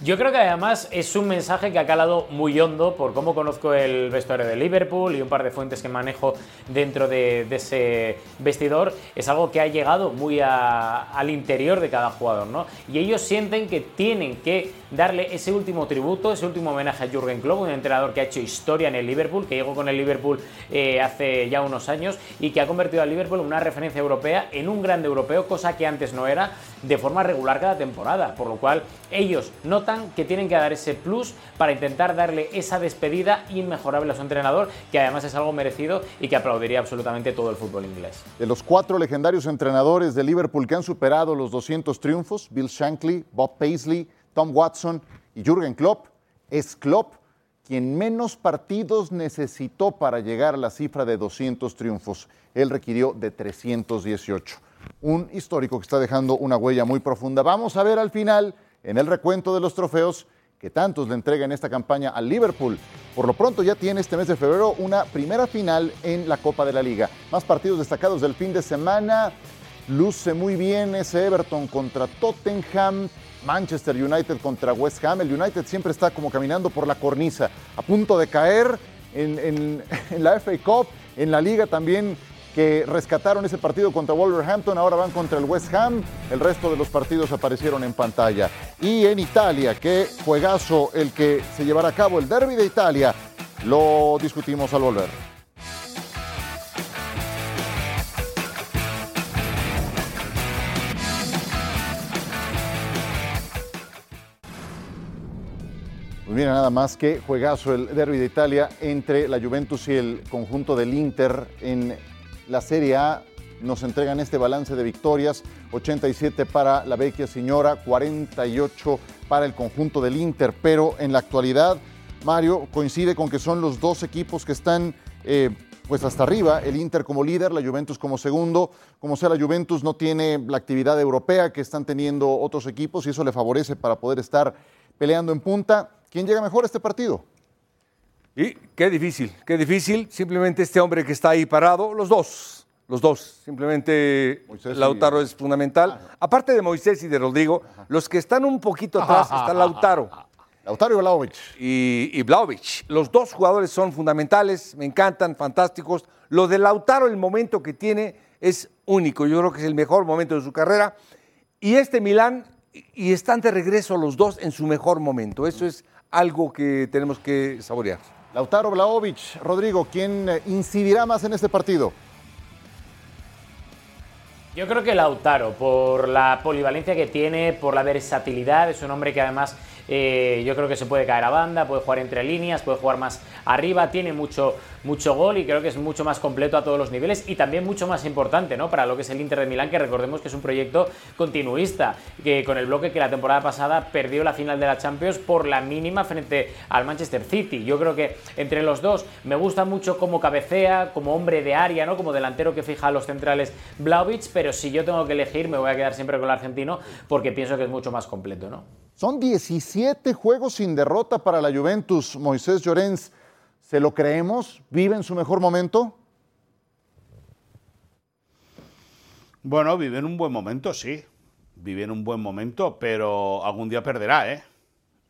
Yo creo que además es un mensaje que ha calado muy hondo por cómo conozco el vestuario de Liverpool y un par de fuentes que manejo dentro de, ese vestidor. Es algo que ha llegado muy al interior de cada jugador, ¿no? Y ellos sienten que tienen que darle ese último tributo, ese último homenaje a Jürgen Klopp, un entrenador que ha hecho historia en el Liverpool, que llegó con el Liverpool eh, hace ya unos años y que ha convertido al Liverpool en una referencia europea, en un grande europeo, cosa que antes no era, de forma regular cada temporada. Por lo cual ellos que tienen que dar ese plus para intentar darle esa despedida inmejorable a su entrenador, que además es algo merecido y que aplaudiría absolutamente todo el fútbol inglés. De los cuatro legendarios entrenadores de Liverpool que han superado los 200 triunfos, Bill Shankly, Bob Paisley, Tom Watson y Jürgen Klopp, es Klopp quien menos partidos necesitó para llegar a la cifra de 200 triunfos. Él requirió de 318. Un histórico que está dejando una huella muy profunda. Vamos a ver al final, en el recuento de los trofeos, que tantos le entrega en esta campaña al Liverpool. Por lo pronto ya tiene este mes de febrero una primera final en la Copa de la Liga. Más partidos destacados del fin de semana. Luce muy bien ese Everton contra Tottenham. Manchester United contra West Ham. El United siempre está como caminando por la cornisa, a punto de caer en, en- en la FA Cup, en la liga también que rescataron ese partido contra Wolverhampton, ahora van contra el West Ham, el resto de los partidos aparecieron en pantalla. Y en Italia, qué juegazo el que se llevará a cabo, el Derby de Italia, lo discutimos al volver. Pues mira, nada más que juegazo el derby de Italia entre la Juventus y el conjunto del Inter en la Serie A. Nos entregan este balance de victorias, 87 para la Vecchia Señora, 48 para el conjunto del Inter, pero en la actualidad, Mario, coincide con que son los dos equipos que están eh, pues hasta arriba, el Inter como líder, la Juventus como segundo, como sea la Juventus no tiene la actividad europea que están teniendo otros equipos y eso le favorece para poder estar peleando en punta. ¿Quién llega mejor a este partido? Y qué difícil, qué difícil. Simplemente este hombre que está ahí parado, los dos, los dos. Simplemente Moisés y- Lautaro es fundamental. Aparte de Moisés y de Rodrigo, los que están un poquito atrás está Lautaro Lautaro y, y Vlahovic. Los dos jugadores son fundamentales, me encantan, fantásticos. Lo de Lautaro, el momento que tiene es único. Yo creo que es el mejor momento de su carrera. Y este Milán, y y están de regreso los dos en su mejor momento. Eso es algo que tenemos que saborear. Lautaro Blaovic, Rodrigo, ¿quién eh, incidirá más en este partido? Yo creo que Lautaro, por la polivalencia que tiene, por la versatilidad, es un hombre que además eh, yo creo que se puede caer a banda, puede jugar entre líneas, puede jugar más arriba, tiene mucho, mucho gol y creo que es mucho más completo a todos los niveles y también mucho más importante ¿no? para lo que es el Inter de Milán, que recordemos que es un proyecto continuista, que con el bloque que la temporada pasada perdió la final de la Champions por la mínima frente al Manchester City. Yo creo que entre los dos me gusta mucho como cabecea, como hombre de área, ¿no? como delantero que fija a los centrales Blaovic, pero si yo tengo que elegir me voy a quedar siempre con el argentino porque pienso que es mucho más completo. ¿no? Son 17 juegos sin derrota para la Juventus. Moisés Llorens, ¿se lo creemos? ¿Vive en su mejor momento? Bueno, vive en un buen momento, sí. Vive en un buen momento, pero algún día perderá, ¿eh?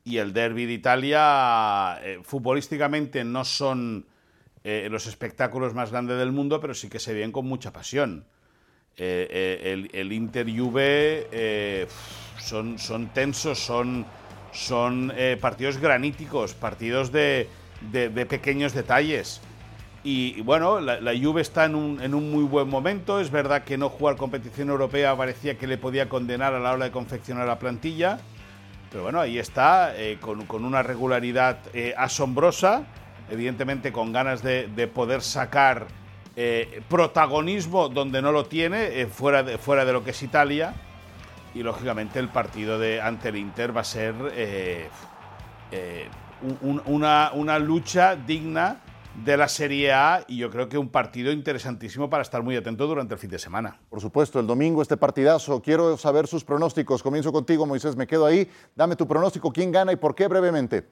Y el derby de Italia, eh, futbolísticamente, no son eh, los espectáculos más grandes del mundo, pero sí que se ven con mucha pasión. Eh, el, el, Inter Juve son, son tensos, son, son eh, partidos graníticos, partidos de, de, pequeños detalles. Y, bueno, la, Juve está en un, en un, muy buen momento. Es verdad que no jugar competición europea parecía que le podía condenar a la hora de confeccionar la plantilla. Pero bueno, ahí está, eh, con, con, una regularidad eh, asombrosa, evidentemente con ganas de, de poder sacar protagonismo donde no lo tiene, fuera, de, fuera de lo que es Italia y lógicamente el partido de, ante el Inter va a ser eh, eh, una, una, lucha digna de la Serie A y yo creo que un partido interesantísimo para estar muy atento durante el fin de semana. Por supuesto, el domingo este partidazo. Quiero saber sus pronósticos. Comienzo contigo, Moisés, me quedo ahí. Dame tu pronóstico, quién gana y por qué brevemente.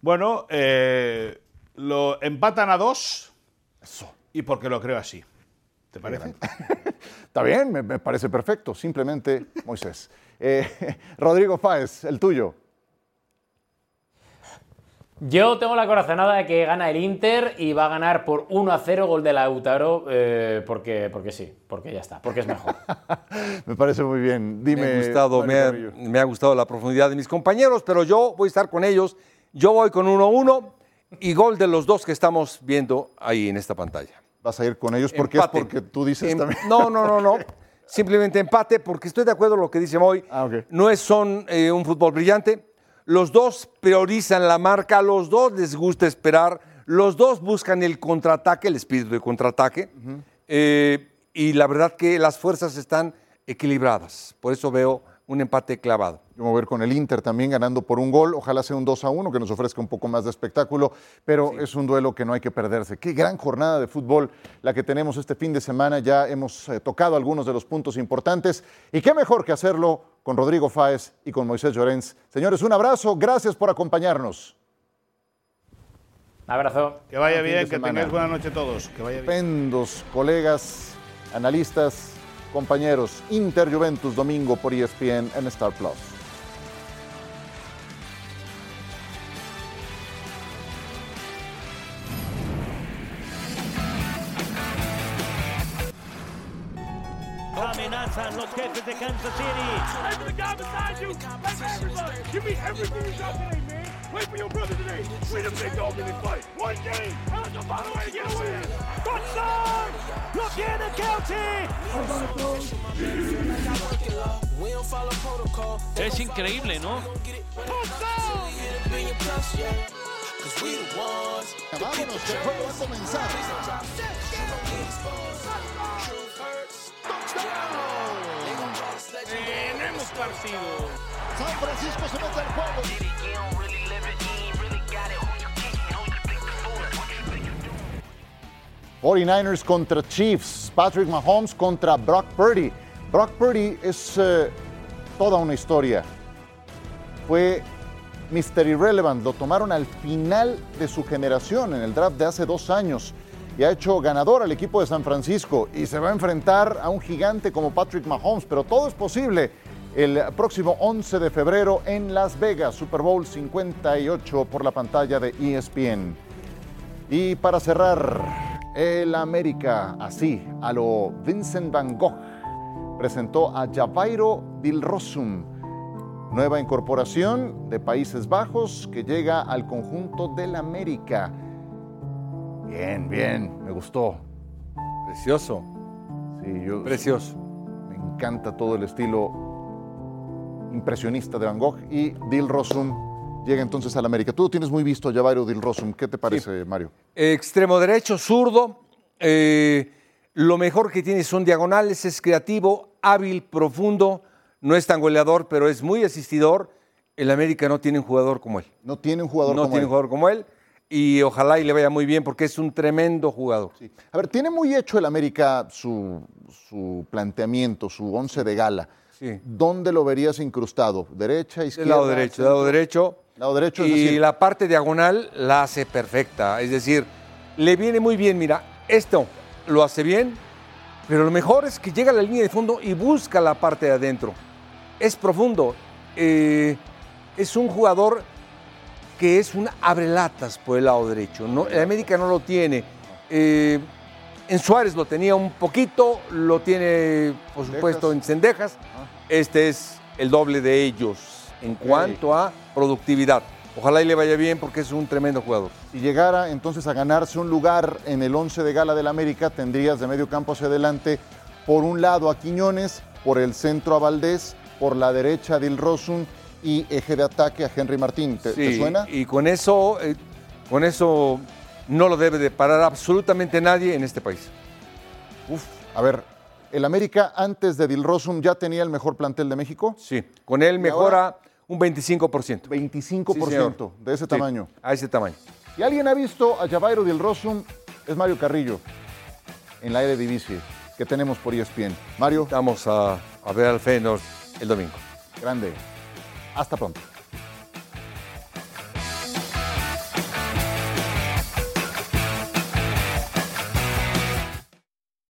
Bueno, eh, lo empatan a dos Eso. y porque lo creo así. ¿Te parece? Está bien, me, parece perfecto. Simplemente, Moisés. Eh, Rodrigo Fáez, el tuyo. Yo tengo la corazonada de que gana el Inter y va a ganar por 1 a 0 gol de Lautaro, eh, porque, porque sí, porque ya está, porque es mejor. me parece muy bien. Dime. Me ha, gustado, me, ha, me ha, gustado la profundidad de mis compañeros, pero yo voy a estar con ellos. Yo voy con 1-1 y gol de los dos que estamos viendo ahí en esta pantalla vas a ir con ellos porque es porque tú dices em, también. No, no, no, no. Simplemente empate porque estoy de acuerdo con lo que dice Moy. Ah, No es son eh, un fútbol brillante. Los dos priorizan la marca, los dos les gusta esperar, los dos buscan el contraataque, el espíritu de contraataque. Eh, y la verdad que las fuerzas están equilibradas. Por eso veo un empate clavado. Yo me voy a ver con el Inter también ganando por un gol. Ojalá sea un 2 a 1 que nos ofrezca un poco más de espectáculo, pero es un duelo que no hay que perderse. Qué gran jornada de fútbol la que tenemos este fin de semana. Ya hemos eh, tocado algunos de los puntos importantes y qué mejor que hacerlo con Rodrigo Fáez y con Moisés Llorens. Señores, un abrazo. Gracias por acompañarnos. Abrazo. Que vaya bien, que tengáis buena noche todos. Que vaya bien. colegas, analistas compañeros. Inter Juventus domingo por ESPN en Star Plus. Amenazan los jefes de Kansas City. Play for your brother today. We the big dog in this fight. One game. How's the bottom way to get a win? Touchdown! Es increíble, ¿no? Vámonos, que el juego va a comenzar. Tenemos partido. San Francisco se mete al juego. 49ers contra Chiefs, Patrick Mahomes contra Brock Purdy. Brock Purdy es uh, toda una historia. Fue Mr. Irrelevant, lo tomaron al final de su generación en el draft de hace dos años y ha hecho ganador al equipo de San Francisco y se va a enfrentar a un gigante como Patrick Mahomes, pero todo es posible el próximo 11 de febrero en Las Vegas, Super Bowl 58 por la pantalla de ESPN. Y para cerrar, el América, así, a lo Vincent Van Gogh, presentó a Javairo Dilrosum nueva incorporación de Países Bajos que llega al conjunto del América. Bien, bien, me gustó. Precioso, Sí, yo precioso. me encanta todo el estilo impresionista de Van Gogh y Dil Rosum llega entonces al América. Tú lo tienes muy visto, Javairo Dil Rosum. ¿Qué te parece, Mario? Extremo derecho, zurdo. eh, lo mejor que tiene son diagonales, es creativo, hábil, profundo. No es tan goleador, pero es muy asistidor. El América no tiene un jugador como él. No tiene un jugador no como tiene él. un jugador como él. Y ojalá y le vaya muy bien porque es un tremendo jugador. Sí. A ver, tiene muy hecho el América su, su planteamiento, su once de gala. Sí. ¿Dónde lo verías incrustado? ¿Derecha, izquierda? lado derecho, lado derecho. Lado derecho, es y decir- la parte diagonal la hace perfecta. Es decir, le viene muy bien. Mira, esto lo hace bien, pero lo mejor es que llega a la línea de fondo y busca la parte de adentro. Es profundo. Eh, es un jugador que es un abrelatas por el lado derecho. No, el América no lo tiene. Eh, en Suárez lo tenía un poquito, lo tiene, por supuesto, en Cendejas. Este es el doble de ellos en cuanto a productividad. Ojalá y le vaya bien porque es un tremendo jugador. Si llegara entonces a ganarse un lugar en el once de gala del América, tendrías de medio campo hacia adelante, por un lado a Quiñones, por el centro a Valdés, por la derecha a Dilrosun y eje de ataque a Henry Martín. ¿Te, te Sí, suena? Y con eso, eh, con eso no lo debe de parar absolutamente nadie en este país. Uf, a ver, el América antes de Dilrosun ya tenía el mejor plantel de México. Sí, con él mejora un 25%. 25% Sí, de ese Sí, tamaño. a ese tamaño. Si alguien ha visto a Javairo Dilrosun, es Mario Carrillo en la Eredivisie que tenemos por ESPN. Mario, Vamos a, a ver al Feyenoord el domingo. grande. Hasta pronto.